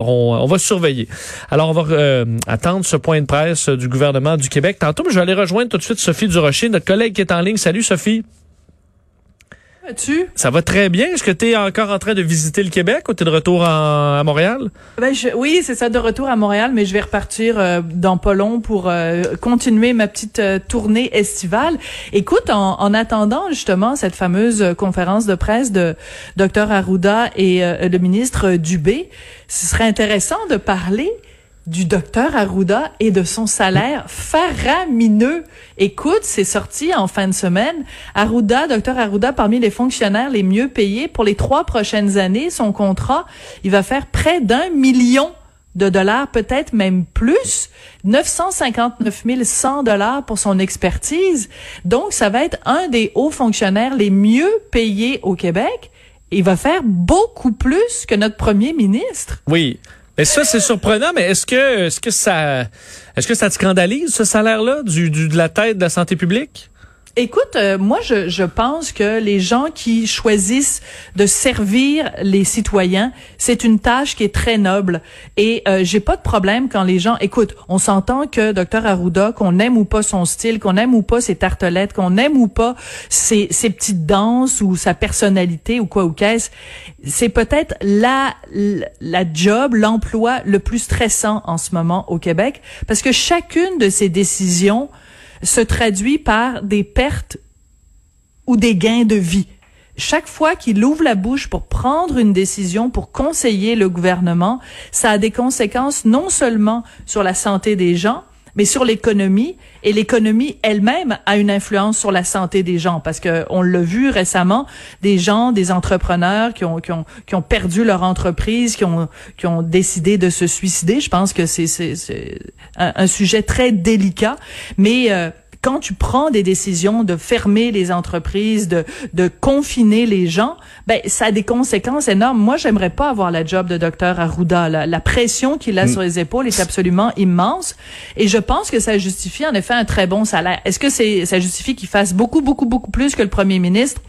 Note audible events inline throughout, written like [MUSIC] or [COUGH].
On, va surveiller. Alors, on va euh, attendre ce point de presse du gouvernement du Québec. Tantôt, je vais aller rejoindre tout de suite Sophie Durocher, notre collègue qui est en ligne. Salut, Sophie. Tu? Ça va très bien. Est-ce que tu es encore en train de visiter le Québec ou tu es de retour à Montréal? Ben, oui, c'est ça, de retour à Montréal, mais je vais repartir euh, dans pas long pour euh, continuer ma petite tournée estivale. Écoute, en, en, attendant justement cette fameuse conférence de presse de Dr Arruda et le ministre Dubé, ce serait intéressant de parler du docteur Arruda et de son salaire faramineux. Écoute, c'est sorti en fin de semaine. Arruda, docteur Arruda, parmi les fonctionnaires les mieux payés pour les trois prochaines années, son contrat, il va faire près d'un million de dollars, peut-être même plus, 959 100 dollars pour son expertise. Donc, ça va être un des hauts fonctionnaires les mieux payés au Québec. Il va faire beaucoup plus que notre premier ministre. Oui. Mais ça, c'est surprenant, mais est-ce que, est-ce que ça, est-ce que ça te scandalise, ce salaire-là, du, du, de la tête de la santé publique? Écoute, euh, moi, je, je, pense que les gens qui choisissent de servir les citoyens, c'est une tâche qui est très noble. Et euh, j'ai pas de problème quand les gens, écoute, on s'entend que Dr Arruda, qu'on aime ou pas son style, qu'on aime ou pas ses tartelettes, qu'on aime ou pas ses, ses petites danses ou sa personnalité ou quoi ou qu'est-ce, c'est peut-être la, la job, l'emploi le plus stressant en ce moment au Québec, parce que chacune de ces décisions se traduit par des pertes ou des gains de vie. Chaque fois qu'il ouvre la bouche pour prendre une décision, pour conseiller le gouvernement, ça a des conséquences non seulement sur la santé des gens, mais sur l'économie et l'économie elle-même a une influence sur la santé des gens parce que on l'a vu récemment des gens des entrepreneurs qui ont qui ont qui ont perdu leur entreprise qui ont qui ont décidé de se suicider. Je pense que c'est un, un, sujet très délicat mais euh, quand tu prends des décisions de fermer les entreprises, de, de confiner les gens, ben ça a des conséquences énormes. Moi, j'aimerais pas avoir la job de docteur Arruda. La, la pression qu'il a mm. sur les épaules est absolument immense, et je pense que ça justifie en effet un très bon salaire. Est-ce que c'est ça justifie qu'il fasse beaucoup, beaucoup, beaucoup plus que le premier ministre?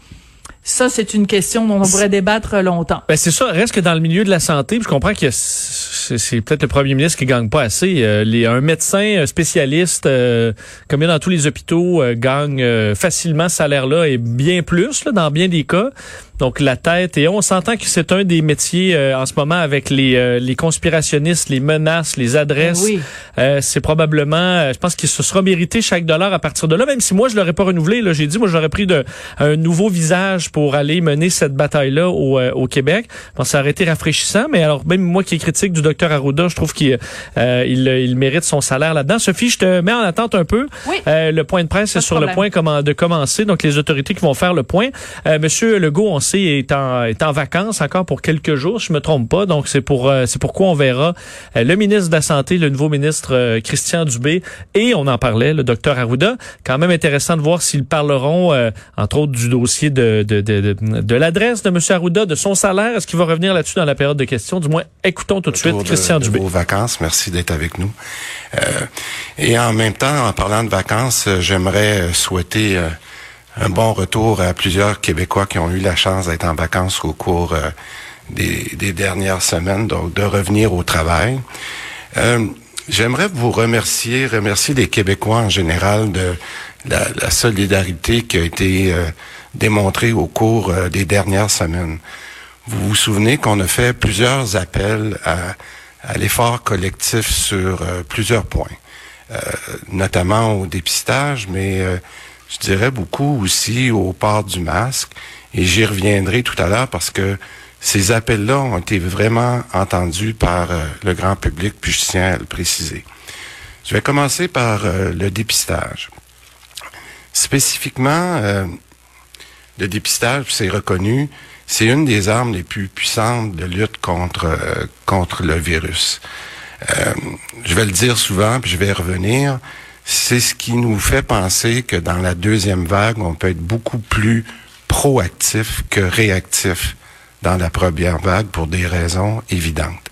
Ça, c'est une question dont on pourrait débattre longtemps. Ben c'est ça. Reste que dans le milieu de la santé, je comprends que c'est peut-être le premier ministre qui gagne pas assez. Euh, les, un médecin spécialiste, euh, comme il y a dans tous les hôpitaux, euh, gagne facilement ce salaire-là et bien plus là, dans bien des cas. Donc la tête et on s'entend que c'est un des métiers en ce moment avec les, les conspirationnistes, les menaces, les adresses. Oui. c'est probablement, je pense qu'il se sera mérité chaque dollar à partir de là. Même si moi je l'aurais pas renouvelé, là j'ai dit moi j'aurais pris de, un nouveau visage pour aller mener cette bataille-là au, au Québec. Bon, ça aurait été rafraîchissant, mais alors même moi qui est critique du docteur Arruda, je trouve qu'il euh, il, il, mérite son salaire là-dedans. Sophie, je te mets en attente un peu. Oui. Euh, le point de presse est sur le point de commencer, donc les autorités qui vont faire le point. Euh, Monsieur Legault, on sait, est en, est en vacances encore pour quelques jours, je me trompe pas, donc c'est pour c'est pourquoi on verra le ministre de la Santé, le nouveau ministre Christian Dubé, et on en parlait, le docteur Arruda. Quand même intéressant de voir s'ils parleront, entre autres, du dossier de, de, de, de, l'adresse de Monsieur Arruda, de son salaire. Est-ce qu'il va revenir là-dessus dans la période de questions? Du moins, écoutons tout de suite Christian de, vos vacances. Merci d'être avec nous. Euh, et en même temps, en parlant de vacances, euh, j'aimerais euh, souhaiter un bon retour à plusieurs Québécois qui ont eu la chance d'être en vacances au cours des, des, dernières semaines, donc de revenir au travail. J'aimerais vous remercier, remercier les Québécois en général de la, la solidarité qui a été démontrée au cours des dernières semaines. Vous vous souvenez qu'on a fait plusieurs appels à à l'effort collectif sur euh, plusieurs points, euh, notamment au dépistage, mais euh, je dirais beaucoup aussi au port du masque. Et j'y reviendrai tout à l'heure parce que ces appels-là ont été vraiment entendus par le grand public, puis je tiens à le préciser. Je vais commencer par le dépistage. Spécifiquement, le dépistage, c'est reconnu, c'est une des armes les plus puissantes de lutte contre euh, contre le virus. Euh, je vais le dire souvent, puis je vais revenir. C'est ce qui nous fait penser que dans la deuxième vague, on peut être beaucoup plus proactif que réactif dans la première vague pour des raisons évidentes.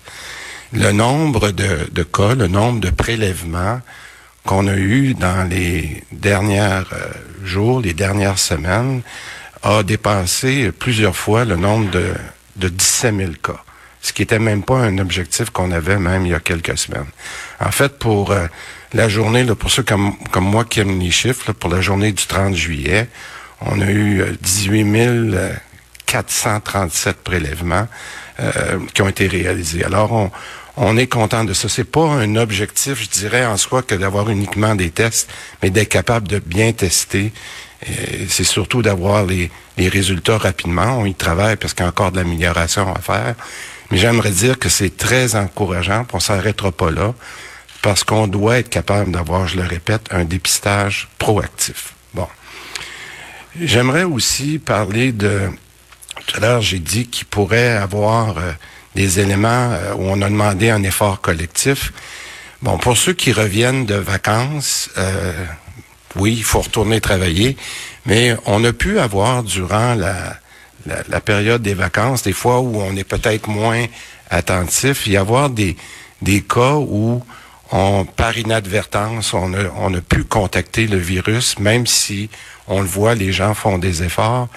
Le nombre de, de cas, le nombre de prélèvements qu'on a eu dans les derniers euh, jours, les dernières semaines, a dépassé plusieurs fois le nombre de, de 17 000 cas. ce qui était même pas un objectif qu'on avait même il y a quelques semaines. En fait, pour euh, la journée, là, pour ceux comme, comme moi qui aiment les chiffres, pour la journée du 30 juillet, on a eu 18 437 prélèvements qui ont été réalisés. Alors, on, on est content de ça. C'est pas un objectif, je dirais, en soi, que d'avoir uniquement des tests, mais d'être capable de bien tester. C'est surtout d'avoir les, résultats rapidement. On y travaille parce qu'il y a encore de l'amélioration à faire. Mais j'aimerais dire que c'est très encourageant, on s'arrêtera pas là, parce qu'on doit être capable d'avoir, je le répète, un dépistage proactif. Bon. J'aimerais aussi parler de... Tout à l'heure, j'ai dit qu'il pourrait avoir... Euh, des éléments euh, où on a demandé un effort collectif. Bon, pour ceux qui reviennent de vacances, euh, oui, il faut retourner travailler, mais on a pu avoir durant la, période des vacances, des fois où on est peut-être moins attentif, y avoir des, des cas où on, par inadvertance, on a, on a pu contacter le virus, même si on le voit, les gens font des efforts.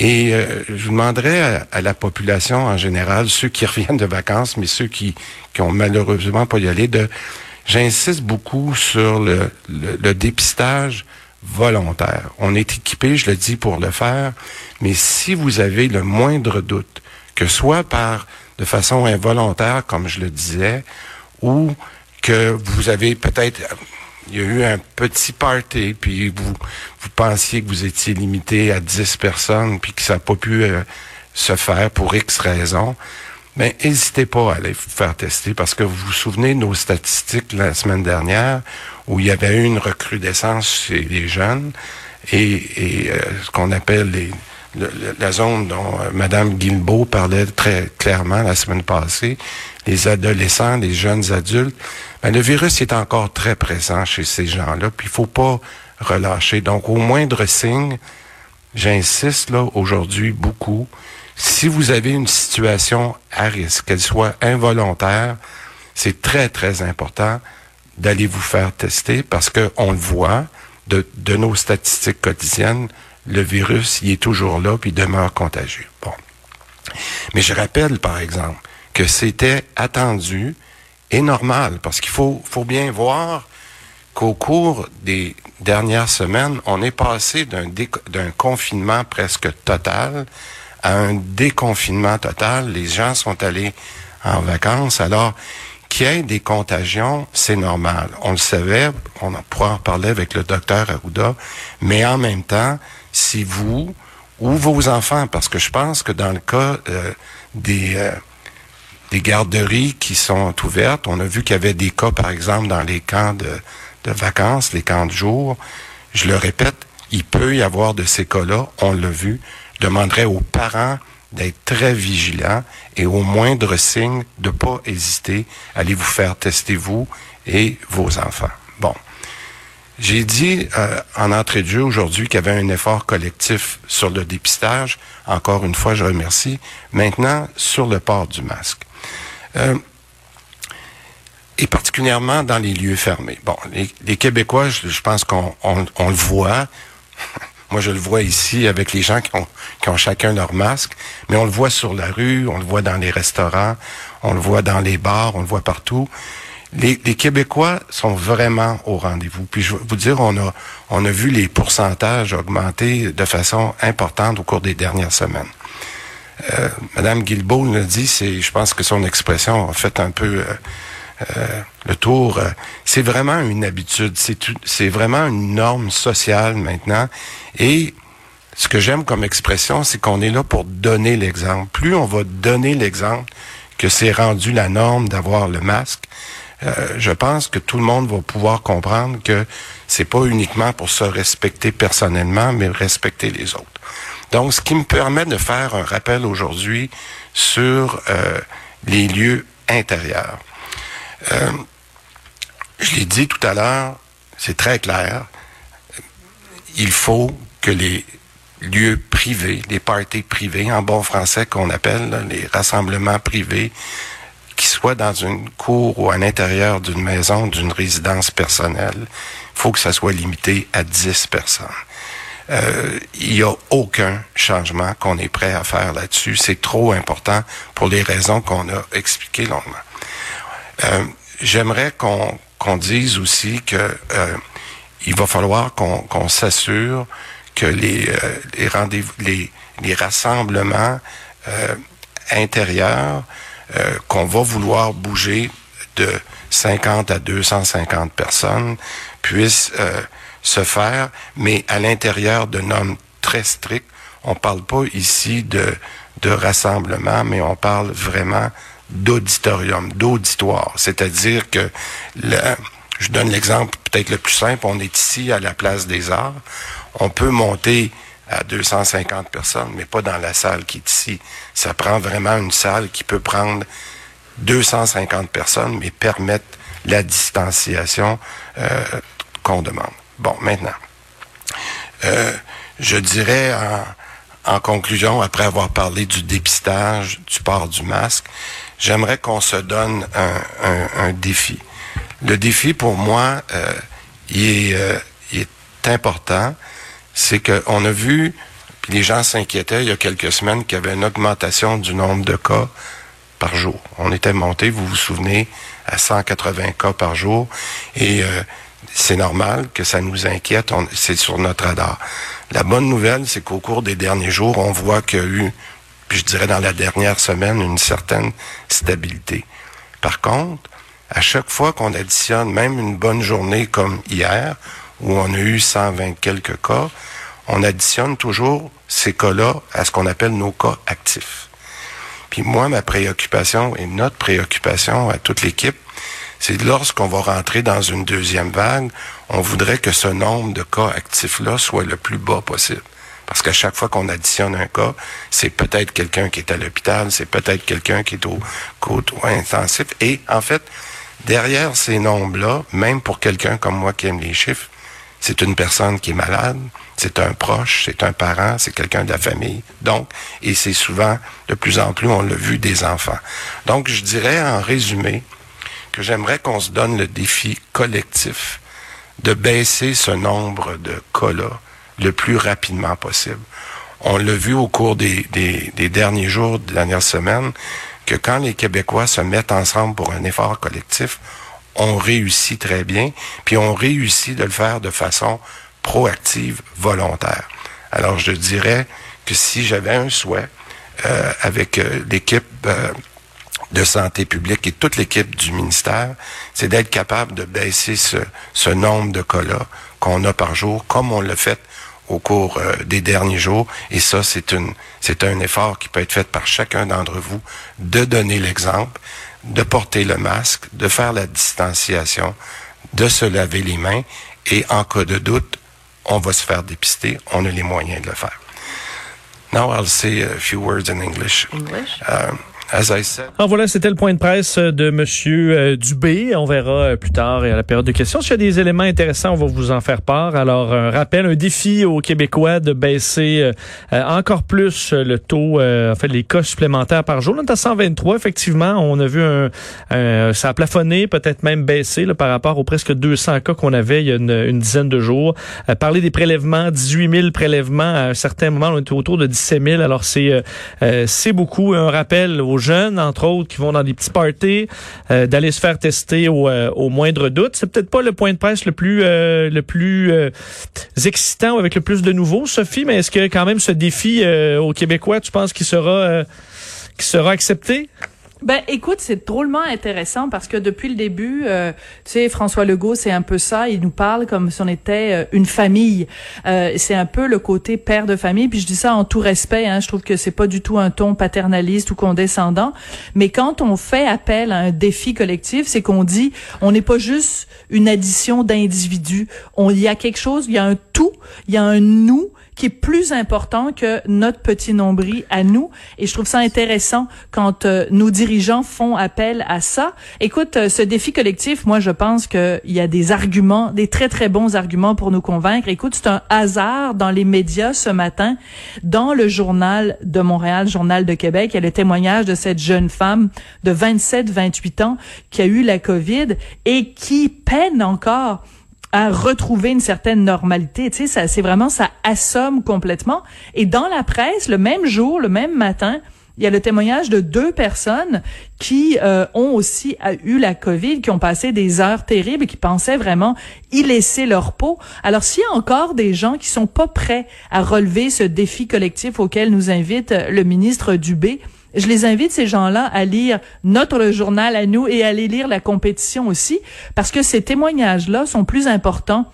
Et euh, je demanderais à, la population en général, ceux qui [LAUGHS] reviennent de vacances, mais ceux qui, qui ont malheureusement pas y aller, de j'insiste beaucoup sur le, le, dépistage volontaire. On est équipé, je le dis, pour le faire, mais si vous avez le moindre doute, que soit par de façon involontaire, comme je le disais, ou que vous avez peut-être il y a eu un petit party, puis vous, vous pensiez que vous étiez limité à 10 personnes, puis que ça n'a pas pu euh, se faire pour X raisons, mais n'hésitez pas à aller vous faire tester, parce que vous vous souvenez de nos statistiques la semaine dernière, où il y avait eu une recrudescence chez les jeunes, et, euh, ce qu'on appelle les, la zone dont euh, Mme Guilbeault parlait très clairement la semaine passée, les adolescents, les jeunes adultes, ben, le virus est encore très présent chez ces gens-là, puis il faut pas relâcher. Donc, au moindre signe, j'insiste là aujourd'hui beaucoup, si vous avez une situation à risque, qu'elle soit involontaire, c'est très, très important d'aller vous faire tester parce qu'on le voit de, nos statistiques quotidiennes, le virus, il est toujours là puis il demeure contagieux. Bon. Mais je rappelle, par exemple, que c'était attendu et normal, parce qu'il faut, faut bien voir qu'au cours des dernières semaines, on est passé d'un, d'un confinement presque total à un déconfinement total. Les gens sont allés en vacances. Alors, qu'il y ait des contagions, c'est normal. On le savait, on pourra en parler avec le docteur Arruda, mais en même temps, si vous ou vos enfants, parce que je pense que dans le cas euh, des... Euh, des garderies qui sont ouvertes. On a vu qu'il y avait des cas, par exemple, dans les camps de, vacances, les camps de jour. Je le répète, il peut y avoir de ces cas-là, on l'a vu. Demanderais aux parents d'être très vigilants et au moindre signe de pas hésiter à aller vous faire tester vous et vos enfants. Bon. J'ai dit euh, en entrée de jeu aujourd'hui qu'il y avait un effort collectif sur le dépistage. Encore une fois, je remercie. Maintenant, sur le port du masque. Euh, et particulièrement dans les lieux fermés. Bon, les, Québécois, je, pense qu'on le voit. Moi, je le vois ici avec les gens qui ont, qui chacun leur masque, mais on le voit sur la rue, on le voit dans les restaurants, on le voit dans les bars, on le voit partout. Les, Québécois sont vraiment au rendez-vous. Puis je vais vous dire, on a, vu les pourcentages augmenter de façon importante au cours des dernières semaines. Euh, Madame Guilbeault le dit, c'est, je pense que son expression a fait un peu euh, euh, le tour. c'est vraiment une habitude, c'est, vraiment une norme sociale maintenant. Et ce que j'aime comme expression, c'est qu'on est là pour donner l'exemple. Plus on va donner l'exemple que c'est rendu la norme d'avoir le masque, je pense que tout le monde va pouvoir comprendre que c'est pas uniquement pour se respecter personnellement, mais respecter les autres. Donc, ce qui me permet de faire un rappel aujourd'hui sur euh, les lieux intérieurs. Euh, je l'ai dit tout à l'heure, c'est très clair. Il faut que les lieux privés, les parties privées, en bon français qu'on appelle les rassemblements privés, qui soient dans une cour ou à l'intérieur d'une maison, d'une résidence personnelle, il faut que ça soit limité à 10 personnes. euh, il n'y a aucun changement qu'on est prêt à faire là-dessus. C'est trop important pour les raisons qu'on a expliquées longuement. Euh, J'aimerais qu'on dise aussi que euh, il va falloir qu'on s'assure que les, euh, les rendez-vous, les, les rassemblements intérieurs qu'on va vouloir bouger de 50 à 250 personnes puissent se faire, mais à l'intérieur de normes très strictes. On parle pas ici de, de rassemblement, mais on parle vraiment d'auditorium, d'auditoire. C'est-à-dire que, je donne l'exemple peut-être le plus simple, on est ici à la place des arts. On peut monter à 250 personnes, mais pas dans la salle qui est ici. Ça prend vraiment une salle qui peut prendre 250 personnes, mais permettre la distanciation euh, qu'on demande. Bon, maintenant, euh, je dirais en, conclusion, après avoir parlé du dépistage, du port du masque, j'aimerais qu'on se donne un, un, un, défi. Le défi, pour moi, euh, il, est, euh, il est important. C'est qu'on a vu, puis les gens s'inquiétaient il y a quelques semaines qu'il y avait une augmentation du nombre de cas par jour. On était monté, vous vous souvenez, à 180 cas par jour. Et euh, c'est normal que ça nous inquiète, c'est sur notre radar. La bonne nouvelle, c'est qu'au cours des derniers jours, on voit qu'il y a eu, puis je dirais dans la dernière semaine, une certaine stabilité. Par contre, à chaque fois qu'on additionne, même une bonne journée comme hier, où on a eu 120 quelques cas, on additionne toujours ces cas-là à ce qu'on appelle nos cas actifs. Puis moi, ma préoccupation et notre préoccupation à toute l'équipe, c'est lorsqu'on va rentrer dans une deuxième vague, on voudrait que ce nombre de cas actifs-là soit le plus bas possible. Parce qu'à chaque fois qu'on additionne un cas, c'est peut-être quelqu'un qui est à l'hôpital, c'est peut-être quelqu'un qui est au côté intensif. Et en fait, derrière ces nombres-là, même pour quelqu'un comme moi qui aime les chiffres, c'est une personne qui est malade, c'est un proche, c'est un parent, c'est quelqu'un de la famille. Donc, et c'est souvent, de plus en plus, on l'a vu, des enfants. Donc, je dirais en résumé que j'aimerais qu'on se donne le défi collectif de baisser ce nombre de cas-là le plus rapidement possible. On l'a vu au cours des, derniers jours, des dernières semaines, que quand les Québécois se mettent ensemble pour un effort collectif, on réussit très bien, puis on réussit de le faire de façon proactive, volontaire. Alors je dirais que si j'avais un souhait euh, avec euh, l'équipe euh, de santé publique et toute l'équipe du ministère, c'est d'être capable de baisser ce, ce nombre de cas-là qu'on a par jour, comme on l'a fait au cours euh, des derniers jours. Et ça, c'est une, c'est un effort qui peut être fait par chacun d'entre vous de donner l'exemple, de porter le masque, de faire la distanciation, de se laver les mains et en cas de doute, on va se faire dépister, on a les moyens de le faire. Now I'll say a few words in English. English. Uh, Alors voilà, c'était le point de presse de Monsieur euh, Dubé. On verra euh, plus tard et à la période de questions. S'il y a des éléments intéressants, on va vous en faire part. Alors, un rappel, un défi aux Québécois de baisser euh, encore plus le taux, en fait, les cas supplémentaires par jour. On est à 123, effectivement. On a vu un, un ça a plafonné, peut-être même baissé là, par rapport aux presque 200 cas qu'on avait il y a une, une dizaine de jours. parler des prélèvements, 18 000 prélèvements. À un certain moment, on était autour de 17 000. Alors, c'est c'est beaucoup. Un rappel aux jeunes, entre autres, qui vont dans des petits parties, euh, d'aller se faire tester au, euh, au moindre doute. C'est peut-être pas le point de presse le plus euh, le plus excitant ou avec le plus de nouveaux, Sophie, mais est-ce que quand même ce défi aux Québécois, tu penses qu'il sera qui sera accepté? Ben, écoute, c'est drôlement intéressant parce que depuis le début, euh, tu sais, François Legault, c'est un peu ça. Il nous parle comme si on était euh, une famille. Euh, c'est un peu le côté père de famille. Puis je dis ça en tout respect. Hein, je trouve que c'est pas du tout un ton paternaliste ou condescendant. Mais quand on fait appel à un défi collectif, c'est qu'on dit, on n'est pas juste une addition d'individus. On, il y a quelque chose, il y a un tout, il y a un nous qui est plus important que notre petit nombril à nous. Et je trouve ça intéressant quand euh, nos dirigeants font appel à ça. Écoute, euh, ce défi collectif, moi, je pense qu'il y a des arguments, des très, très bons arguments pour nous convaincre. Écoute, c'est un hasard dans les médias ce matin, dans le journal de Montréal, journal de Québec, il y a le témoignage de cette jeune femme de 27, 28 ans qui a eu la COVID et qui peine encore à retrouver une certaine normalité. Tu sais, ça, c'est vraiment, ça assomme complètement. Et dans la presse, le même jour, le même matin, il y a le témoignage de deux personnes qui euh, ont aussi eu la COVID, qui ont passé des heures terribles qui pensaient vraiment y laisser leur peau. Alors, s'il y a encore des gens qui sont pas prêts à relever ce défi collectif auquel nous invite euh, le ministre Dubé, je les invite, ces gens-là, à lire notre journal à nous et à aller lire la compétition aussi, parce que ces témoignages-là sont plus importants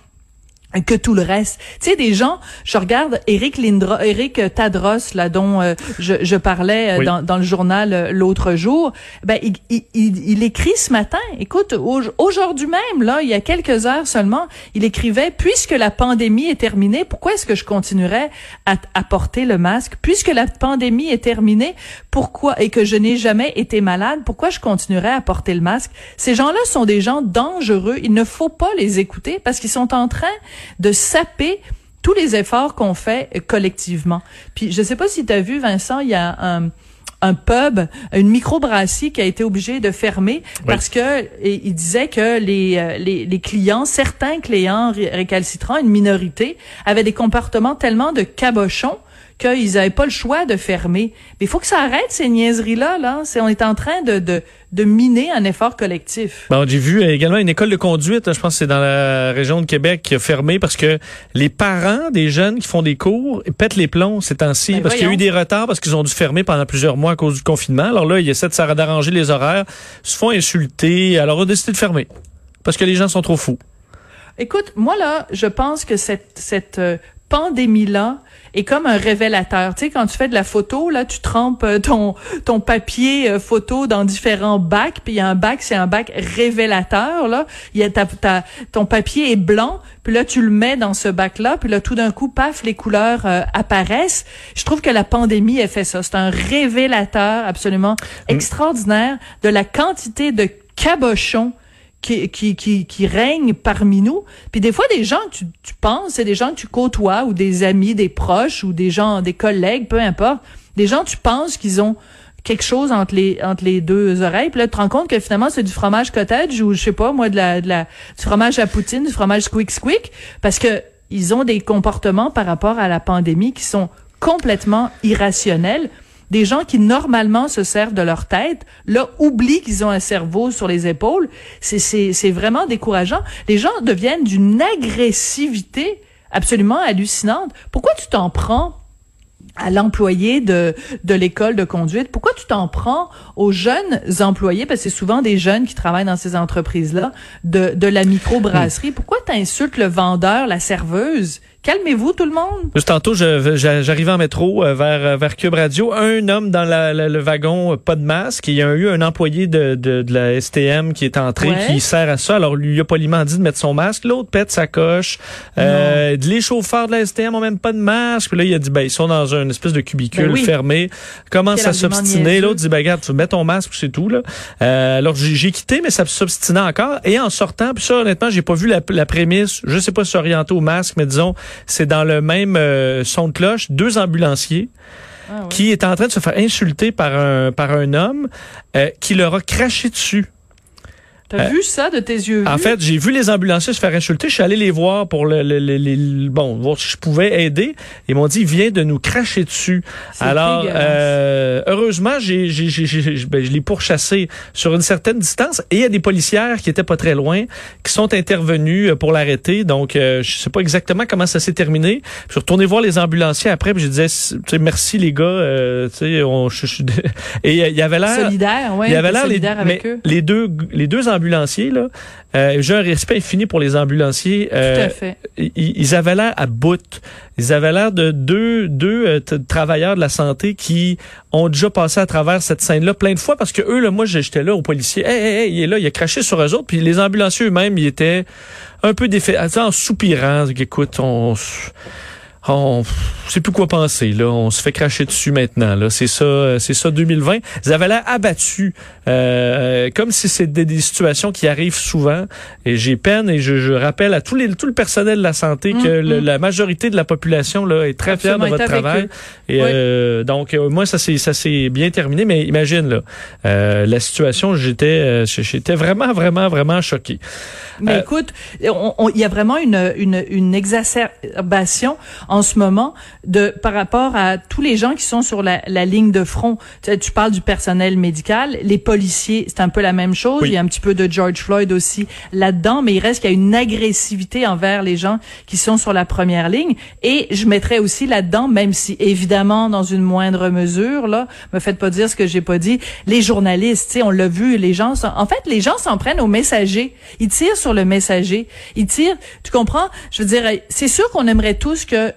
que tout le reste. Tu sais, des gens, je regarde Eric Lindra, Eric Tadros, là, dont euh, je, je, parlais euh, dans, dans, le journal euh, l'autre jour, ben, il, il, il, écrit ce matin, écoute, aujourd'hui même, là, il y a quelques heures seulement, il écrivait, puisque la pandémie est terminée, pourquoi est-ce que je continuerais à, à porter le masque? Puisque la pandémie est terminée, pourquoi, et que je n'ai jamais été malade, pourquoi je continuerais à porter le masque? Ces gens-là sont des gens dangereux, il ne faut pas les écouter parce qu'ils sont en train de saper tous les efforts qu'on fait collectivement. Puis je sais pas si tu as vu Vincent, il y a un un pub, une microbrasserie qui a été obligée de fermer parce que il disait que les, euh, les, les clients, certains clients récalcitrants, une minorité, avaient des comportements tellement de cabochons qu'ils n'avaient pas le choix de fermer. Mais il faut que ça arrête ces niaiseries-là. Là. C'est, on est en train de, de, de miner un effort collectif. Bon, j'ai vu également une école de conduite, je pense que c'est dans la région de Québec, qui a fermé parce que les parents des jeunes qui font des cours pètent les plombs ces temps-ci ben parce qu'il y a eu des retards parce qu'ils ont dû fermer pendant plusieurs mois à cause du confinement. Alors là, ils essaient de d'arranger les horaires, se font insulter, alors on a décidé de fermer parce que les gens sont trop fous. Écoute, moi là, je pense que cette, cette euh, pandémie-là est comme un révélateur. Tu sais, quand tu fais de la photo, là, tu trempes euh, ton, ton papier euh, photo dans différents bacs, puis il y a un bac, c'est un bac révélateur, là. Il y a ta, ta, ton papier est blanc, puis là, tu le mets dans ce bac-là, puis là, tout d'un coup, paf, les couleurs euh, apparaissent. Je trouve que la pandémie a fait ça. C'est un révélateur absolument mm. extraordinaire de la quantité de cabochons qui, qui, qui, qui règne parmi nous. Puis des fois, des gens tu, tu penses, c'est des gens que tu côtoies ou des amis, des proches ou des gens, des collègues, peu importe. Des gens, tu penses qu'ils ont quelque chose entre les entre les deux oreilles puis là tu te rends compte que finalement c'est du fromage cottage ou je sais pas moi de la de la du fromage à poutine du fromage squeak squeak parce que ils ont des comportements par rapport à la pandémie qui sont complètement irrationnels des gens qui normalement se servent de leur tête, là, oublient qu'ils ont un cerveau sur les épaules. C'est vraiment décourageant. Les gens deviennent d'une agressivité absolument hallucinante. Pourquoi tu t'en prends à l'employé de, de l'école de conduite? Pourquoi tu t'en prends aux jeunes employés, parce que c'est souvent des jeunes qui travaillent dans ces entreprises-là, de, de la microbrasserie? Pourquoi tu insultes le vendeur, la serveuse? Calmez-vous tout le monde. Juste tantôt, j'arrivais en métro euh, vers euh, vers Cube Radio, un homme dans la, le wagon, euh, pas de masque. Il y a eu un employé de, de, de la STM qui est entré, qui sert à ça. Alors lui il a poliment dit de mettre son masque. L'autre pète sa coche. Euh, les chauffeurs de la STM ont même pas de masque. Puis là il a dit ben ils sont dans une espèce de cubicule ben fermé. Commence à s'obstiner. L'autre dit ben regarde, tu mets ton masque, c'est tout là. Euh, alors j'ai quitté, mais ça s'obstinait encore. Et en sortant, puis ça honnêtement j'ai pas vu la, la prémisse. Je sais pas si orienté au masque, mais disons c'est dans le même euh, son de cloche, deux ambulanciers. Ah qui est en train de se faire insulter par un par un homme euh, qui leur a craché dessus. T'as vu ça de tes yeux En fait, j'ai vu les ambulanciers se faire insulter. Je suis allé les voir pour le, le, bon voir si je pouvais aider. Ils m'ont dit, il vient de nous cracher dessus. Alors, euh, heureusement, j'ai, j'ai, j'ai, ben, je l'ai pourchassé sur une certaine distance. Et il y a des policières qui étaient pas très loin, qui sont intervenus euh, pour l'arrêter. Donc, euh, je sais pas exactement comment ça s'est terminé. Je suis retourné voir les ambulanciers après, puis je disais, merci les gars. Euh, on, je, je, [LAUGHS] et il y avait l'air solidaire, ouais. Il y avait l'air les, avec eux. les deux, les deux ambulanciers ambulanciers, là, euh, j'ai un respect infini pour les ambulanciers. Euh, Tout à fait. Ils, avaient l'air à bout. Ils avaient l'air de deux, deux euh, travailleurs de la santé qui ont déjà passé à travers cette scène-là plein de fois parce que eux, là, moi, j'étais là au policier. Hey, hey, hey, il est là, il a craché sur eux autres. Puis les ambulanciers eux-mêmes, ils étaient un peu défaits, en soupirant. Écoute, on on sait plus quoi penser là, on se fait cracher dessus maintenant là, c'est ça c'est ça 2020. Ils avaient l'air abattus euh, comme si c'était des, situations qui arrivent souvent et j'ai peine et je, rappelle à tous les tout le personnel de la santé que mm, mm. la majorité de la population là est très fière de votre travail et euh, donc euh, moi ça c'est ça s'est bien terminé mais imagine là la situation j'étais j'étais vraiment vraiment vraiment choqué. Mais écoute, il y a vraiment une, une, une exacerbation en ce moment de par rapport à tous les gens qui sont sur la, la ligne de front. Tu, tu, parles du personnel médical, les policiers, c'est un peu la même chose. Il y a un petit peu de George Floyd aussi là-dedans, mais il reste qu'il y a une agressivité envers les gens qui sont sur la première ligne. Et je mettrais aussi là-dedans, même si évidemment dans une moindre mesure, là, me faites pas dire ce que j'ai pas dit, les journalistes, tu sais, on l'a vu, les gens, sont, en fait, les gens s'en prennent aux messagers. Ils tirent sur le messager. Ils tirent, tu comprends? Je veux dire, c'est sûr qu'on aimerait tous que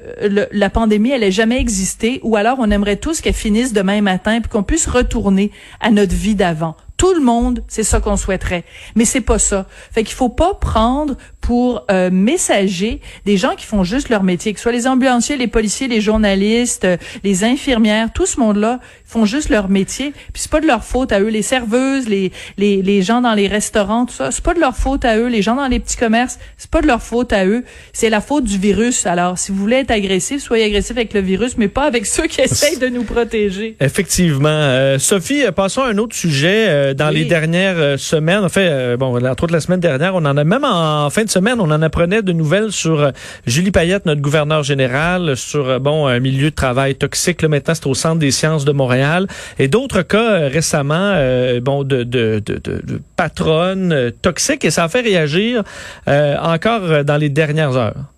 la pandémie, elle ait jamais existé, ou alors on aimerait tous qu'elle finisse demain matin, puis qu'on puisse retourner à notre vie d'avant. Tout le monde, c'est ça qu'on souhaiterait, mais c'est pas ça. Fait qu'il faut pas prendre pour euh, messager des gens qui font juste leur métier, que ce soit les ambulanciers, les policiers, les journalistes, euh, les infirmières, tout ce monde-là font juste leur métier. Puis c'est pas de leur faute à eux, les serveuses, les les, les gens dans les restaurants, tout ça, c'est pas de leur faute à eux, les gens dans les petits commerces, c'est pas de leur faute à eux, c'est la faute du virus. Alors si vous voulez être agressif, soyez agressif avec le virus, mais pas avec ceux qui [LAUGHS] essayent de nous protéger. Effectivement, euh, Sophie, passons à un autre sujet. dans les dernières semaines, en fait, bon, entre autres la semaine dernière, on en a même en fin de on en apprenait de nouvelles sur euh, Julie Payette, notre gouverneur général, sur euh, bon un milieu de travail toxique. Là, maintenant, c'est au Centre des sciences de Montréal. Et d'autres cas euh, récemment, bon, de, de, de, de patronnes toxiques. Et ça a fait réagir encore dans les dernières heures.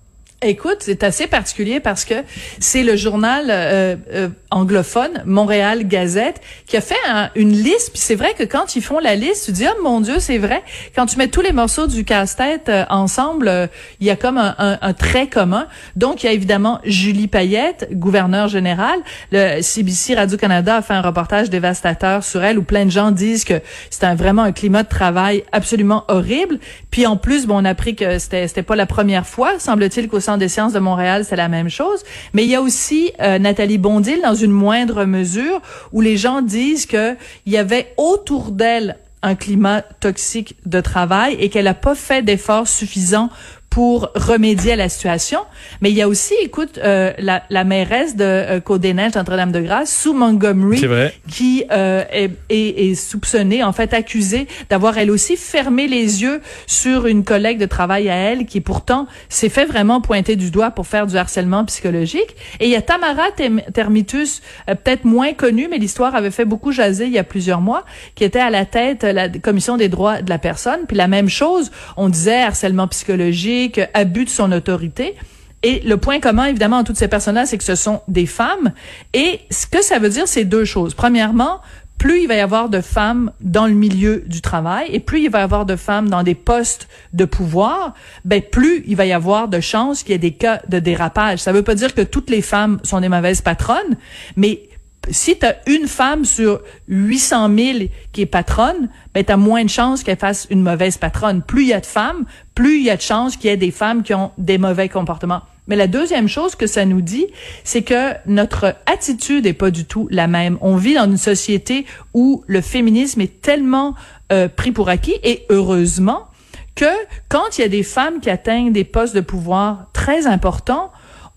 Écoute, c'est assez particulier parce que c'est le journal euh, euh, anglophone Montréal Gazette qui a fait une liste. Puis c'est vrai que quand ils font la liste, tu dis oh mon Dieu, c'est vrai. Quand tu mets tous les morceaux du casse-tête euh, ensemble, il y a comme un, un, trait commun. Donc il y a évidemment Julie Payette, gouverneur général. Le CBC Radio Canada a fait un reportage dévastateur sur elle où plein de gens disent que c'est vraiment un climat de travail absolument horrible. Puis en plus, bon, on a appris que c'était c'était pas la première fois, semble-t-il qu'au Centre des sciences de Montréal, c'est la même chose. Mais il y a aussi euh, Nathalie Bondil, dans une moindre mesure, où les gens disent qu'il y avait autour d'elle un climat toxique de travail et qu'elle n'a pas fait d'efforts suffisants pour remédier à la situation. Mais il y a aussi, écoute, euh, la, la mairesse de euh, Côte-des-Neiges, Notre-Dame-de-Grâce, Sue Montgomery, qui euh, est, est, est, soupçonnée, en fait accusée d'avoir elle aussi fermé les yeux sur une collègue de travail à elle qui pourtant s'est fait vraiment pointer du doigt pour faire du harcèlement psychologique. Et il y a Tamara Termitus, euh, peut-être moins connue, mais l'histoire avait fait beaucoup jaser il y a plusieurs mois, qui était à la tête de la commission des droits de la personne. Puis la même chose, on disait harcèlement psychologique, abus de son autorité. Et le point commun, évidemment, en toutes ces personnes-là, c'est que ce sont des femmes. Et ce que ça veut dire, c'est deux choses. Premièrement, plus il va y avoir de femmes dans le milieu du travail et plus il va y avoir de femmes dans des postes de pouvoir, ben plus il va y avoir de chances qu'il y ait des cas de dérapage. Ça veut pas dire que toutes les femmes sont des mauvaises patronnes, mais si tu as une femme sur 800 000 qui est patronne, ben tu as moins de chances qu'elle fasse une mauvaise patronne. Plus il y a de femmes, plus il y a de chances qu'il y ait des femmes qui ont des mauvais comportements. Mais la deuxième chose que ça nous dit, c'est que notre attitude est pas du tout la même. On vit dans une société où le féminisme est tellement euh, pris pour acquis et heureusement que quand il y a des femmes qui atteignent des postes de pouvoir très importants,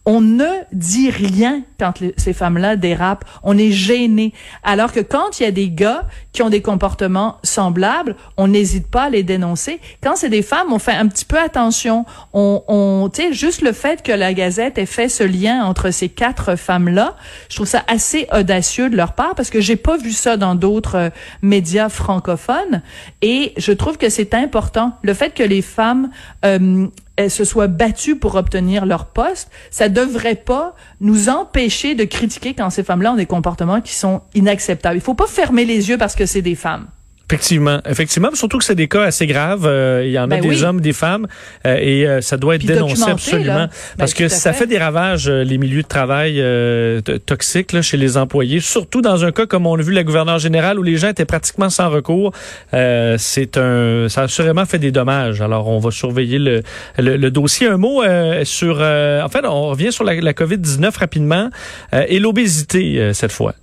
on ne dit rien quand ces femmes-là dérapent. On est gêné. Alors que quand il y a des gars qui ont des comportements semblables, on n'hésite pas à les dénoncer. Quand c'est des femmes, on fait un petit peu attention. On, on tu sais, juste le fait que la Gazette ait fait ce lien entre ces quatre femmes-là, je trouve ça assez audacieux de leur part parce que j'ai pas vu ça dans d'autres euh, médias francophones et je trouve que c'est important. Le fait que les femmes euh, elles se soient battues pour obtenir leur poste, ça devrait pas nous empêcher de critiquer quand ces femmes-là ont des comportements qui sont inacceptables. Il faut pas fermer les yeux parce que c'est des femmes. Effectivement, effectivement, surtout que c'est des cas assez graves. Euh, il y en a Ben des oui. hommes, des femmes, euh, et euh, ça doit être Puis dénoncé absolument. Ben, parce que ça fait. fait des ravages euh, les milieux de travail euh, toxiques là, chez les employés, surtout dans un cas comme on a vu la gouverneure générale où les gens étaient pratiquement sans recours. Euh, c'est un, ça a assurément fait des dommages. Alors on va surveiller le, le, le dossier. Un mot euh, sur, euh, en fait, on revient sur la, la COVID 19 rapidement euh, et l'obésité euh, cette fois.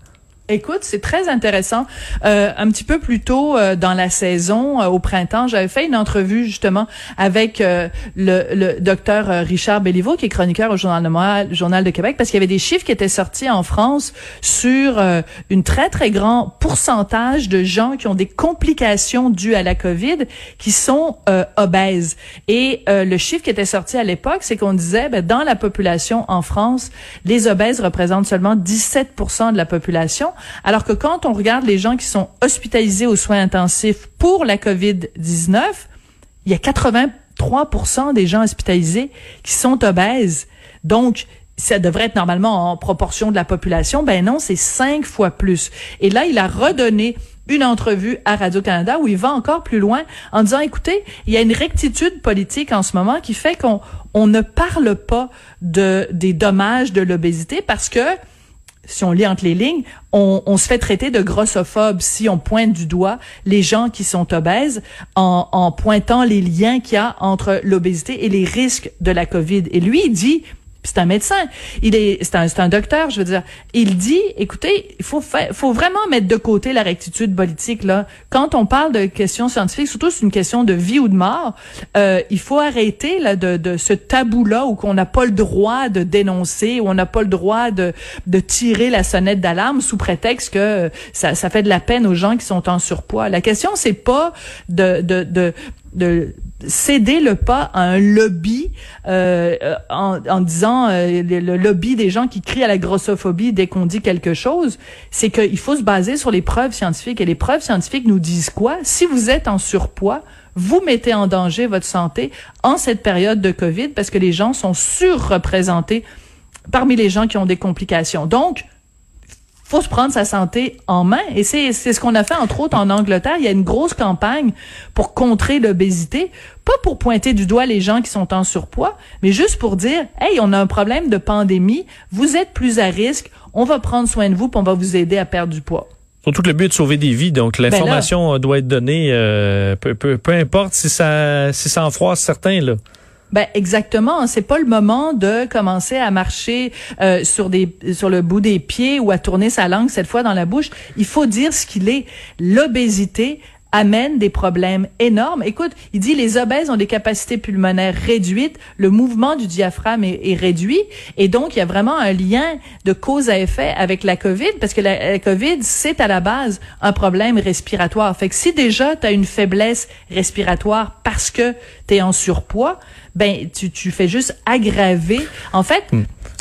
Écoute, c'est très intéressant. Euh, un petit peu plus tôt euh, dans la saison, euh, au printemps, j'avais fait une entrevue justement avec euh, le, le docteur euh, Richard Béliveau, qui est chroniqueur au Journal de Journal de Québec, parce qu'il y avait des chiffres qui étaient sortis en France sur une très très grand pourcentage de gens qui ont des complications dues à la COVID, qui sont obèses. Et le chiffre qui était sorti à l'époque, c'est qu'on disait, ben, dans la population en France, les obèses représentent seulement 17% de la population, alors que quand on regarde les gens qui sont hospitalisés aux soins intensifs pour la COVID-19, il y a 83% des gens hospitalisés qui sont obèses. Donc, ça devrait être normalement en proportion de la population. Ben non, c'est cinq fois plus. Et là, il a redonné une entrevue à Radio-Canada où il va encore plus loin en disant, écoutez, il y a une rectitude politique en ce moment qui fait qu'on on ne parle pas de, des dommages de l'obésité parce que si on lit entre les lignes, on, on se fait traiter de grossophobe si on pointe du doigt les gens qui sont obèses en, en pointant les liens qu'il y a entre l'obésité et les risques de la COVID. Et lui, il dit, c'est un médecin, il est, c'est un, un docteur, je veux dire, il dit, écoutez, il faut faire, faut vraiment mettre de côté la rectitude politique là. Quand on parle de questions scientifiques, surtout c'est une question de vie ou de mort, euh, il faut arrêter là de, de ce tabou là où qu'on n'a pas le droit de dénoncer, où on n'a pas le droit de, de tirer la sonnette d'alarme sous prétexte que ça, ça fait de la peine aux gens qui sont en surpoids. La question c'est pas de, de, de de céder le pas à un lobby euh, euh, en, disant euh, le, le lobby des gens qui crient à la grossophobie dès qu'on dit quelque chose, c'est qu'il faut se baser sur les preuves scientifiques. Et les preuves scientifiques nous disent quoi? Si vous êtes en surpoids, vous mettez en danger votre santé en cette période de COVID parce que les gens sont surreprésentés parmi les gens qui ont des complications. Donc, faut se prendre sa santé en main. Et c'est, ce qu'on a fait, entre autres, en Angleterre. Il y a une grosse campagne pour contrer l'obésité. Pas pour pointer du doigt les gens qui sont en surpoids, mais juste pour dire, hey, on a un problème de pandémie. Vous êtes plus à risque. On va prendre soin de vous puis on va vous aider à perdre du poids. Surtout que le but est de sauver des vies, donc l'information doit être donnée, euh, peu, peu, peu importe si ça, si ça en froisse certains là. Ben exactement, c'est pas le moment de commencer à marcher euh, sur des sur le bout des pieds ou à tourner sa langue cette fois dans la bouche. Il faut dire ce qu'il est. L'obésité amène des problèmes énormes. Écoute, il dit les obèses ont des capacités pulmonaires réduites, le mouvement du diaphragme est, est réduit et donc il y a vraiment un lien de cause à effet avec la COVID parce que la, la COVID c'est à la base un problème respiratoire. Fait que si déjà tu as une faiblesse respiratoire parce que tu es en surpoids, ben tu, tu fais juste aggraver. En fait,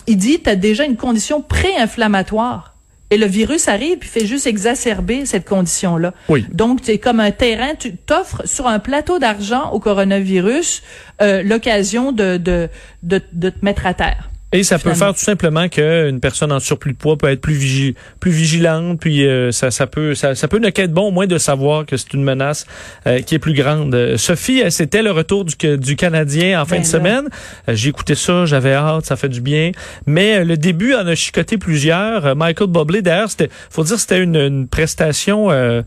il dit tu as déjà une condition pré-inflammatoire. Et le virus arrive puis fait juste exacerber cette condition-là. Oui. Donc, c'est comme un terrain, tu t'offres sur un plateau d'argent au coronavirus euh, l'occasion de, de, de, de te mettre à terre. Et ça peut faire tout simplement qu'une personne en surplus de poids peut être plus, vigi plus vigilante, puis euh, ça, ça peut ça, ça peut ne qu'être bon au moins de savoir que c'est une menace euh, qui est plus grande. Euh, Sophie, euh, c'était le retour du, du Canadien en fin Ben de semaine. Euh, J'ai écouté ça, j'avais hâte, ça fait du bien. Mais le début en a chicoté plusieurs. Michael Bublé, d'ailleurs, c'était faut dire c'était une, une prestation euh,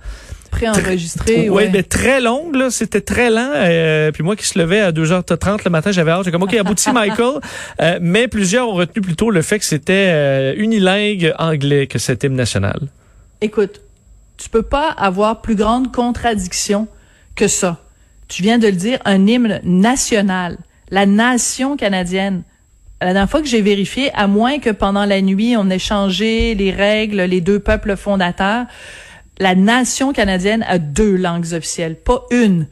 Préenregistré, Ouais, ouais. mais très longue, là. C'était très lent. Euh, puis moi qui se levais à 2h30 le matin, j'avais hâte. J'ai comme, OK, abouti Michael. [LAUGHS] Euh, mais plusieurs ont retenu plutôt le fait que c'était euh, unilingue anglais que cet hymne national. Écoute, tu peux pas avoir plus grande contradiction que ça. Tu viens de le dire, un hymne national, la nation canadienne. La dernière fois que j'ai vérifié, à moins que pendant la nuit on ait changé les règles, les deux peuples fondateurs, la nation canadienne a deux langues officielles, pas une.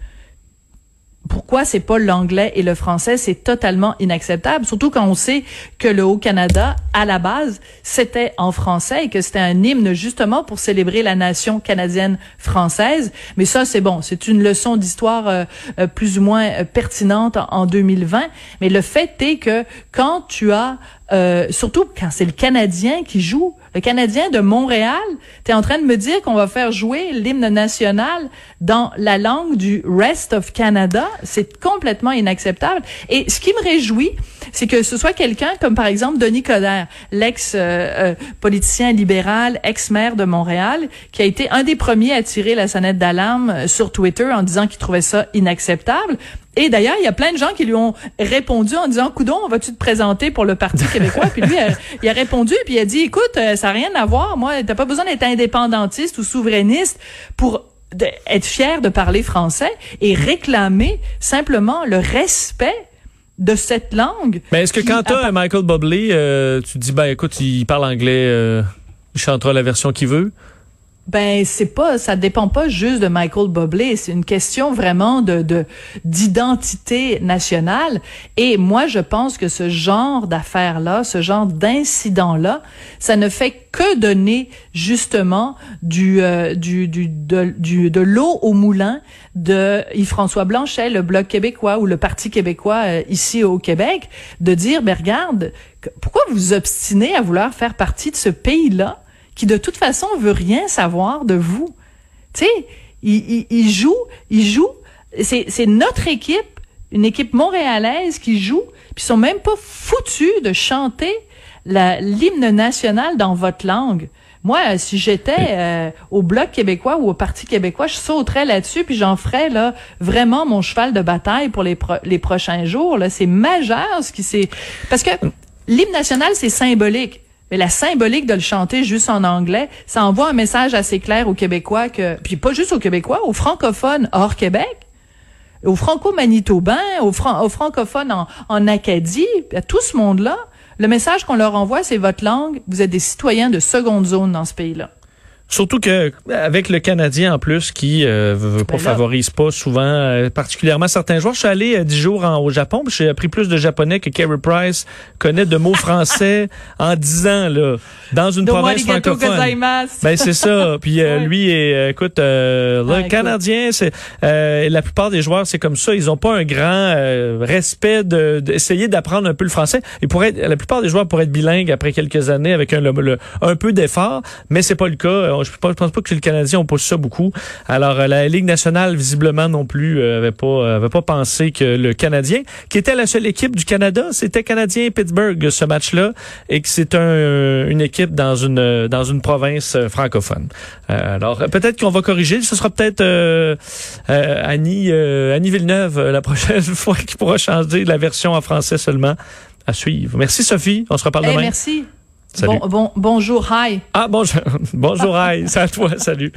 Pourquoi c'est pas l'anglais et le français, c'est totalement inacceptable, surtout quand on sait que le Haut-Canada, à la base, c'était en français et que c'était un hymne justement pour célébrer la nation canadienne française. Mais ça, c'est bon, c'est une leçon d'histoire euh, euh, plus ou moins euh, pertinente en, en 2020. Mais le fait est que quand tu as, euh, surtout quand c'est le Canadien qui joue, Le Canadien de Montréal, tu en train de me dire qu'on va faire jouer l'hymne national dans la langue du rest of Canada. C'est complètement inacceptable. Et ce qui me réjouit, c'est que ce soit quelqu'un comme par exemple Denis Coderre, l'ex-politicien libéral, ex-maire de Montréal, qui a été un des premiers à tirer la sonnette d'alarme sur Twitter en disant qu'il trouvait ça inacceptable. Et d'ailleurs, il y a plein de gens qui lui ont répondu en disant, Coudon, vas-tu te présenter pour le Parti québécois? puis lui, il a répondu, puis il a dit, écoute, euh, ça n'a rien à voir. Moi, t'as pas besoin d'être indépendantiste ou souverainiste pour être fier de parler français et réclamer simplement le respect de cette langue. Mais est-ce que quand tu as Michael Bublé, euh, tu dis, ben écoute, il parle anglais, euh, il chantera la version qu'il veut? Ben c'est pas, ça dépend pas juste de Michael Bublé. C'est une question vraiment de d'identité nationale. Et moi, je pense que ce genre d'affaires là, ce genre d'incident là, ça ne fait que donner justement du euh, du du de, du, de l'eau au moulin de Yves-François Blanchet, le Bloc québécois ou le Parti québécois euh, ici au Québec, de dire, ben regarde, pourquoi vous vous obstinez à vouloir faire partie de ce pays là? Qui de toute façon veut rien savoir de vous. Tu sais, il, il, joue, il joue. C'est notre équipe, une équipe montréalaise qui joue, puis ils sont même pas foutus de chanter l'hymne national dans votre langue. Moi, si j'étais euh, au Bloc québécois ou au Parti québécois, je sauterais là-dessus, puis j'en ferais là vraiment mon cheval de bataille pour les, les prochains jours. Là, c'est majeur ce qui s'est... Parce que l'hymne national, c'est symbolique. Mais la symbolique de le chanter juste en anglais, ça envoie un message assez clair aux Québécois que, puis pas juste aux Québécois, aux francophones hors Québec, aux franco-manitobains, aux, francophones en, en Acadie, à tout ce monde-là. Le message qu'on leur envoie, c'est votre langue, vous êtes des citoyens de seconde zone dans ce pays-là. Surtout que avec le Canadien en plus qui euh, ben favorise pas souvent euh, particulièrement certains joueurs. Je suis allé euh, dix jours au Japon, j'ai appris plus de japonais que Carey Price connaît de mots français [LAUGHS] en dix ans là dans une province francophone. Ben c'est ça. Puis euh, lui écoute le Canadien c'est la plupart des joueurs c'est comme ça, ils ont pas un grand respect de d'essayer d'apprendre un peu le français. Ils pourraient la plupart des joueurs pourraient être bilingues après quelques années avec un un peu d'effort, mais c'est pas le cas je ne pense pas que le Canadien on pousse ça beaucoup. Alors euh, la Ligue nationale visiblement non plus euh, avait pas avait pas pensé que le Canadien, qui était la seule équipe du Canada, c'était Canadien Pittsburgh ce match-là et que c'est un, une équipe dans une dans une province euh, francophone. alors peut-être qu'on va corriger, ce sera peut-être Annie Annie Villeneuve la prochaine [LAUGHS] fois qui pourra changer la version en français seulement à suivre. Merci Sophie, on se reparle demain. Merci. Bon, bon, bonjour, hi. Ah, bonjour, [LAUGHS] bonjour, hi. [LAUGHS] C'est à toi, salut.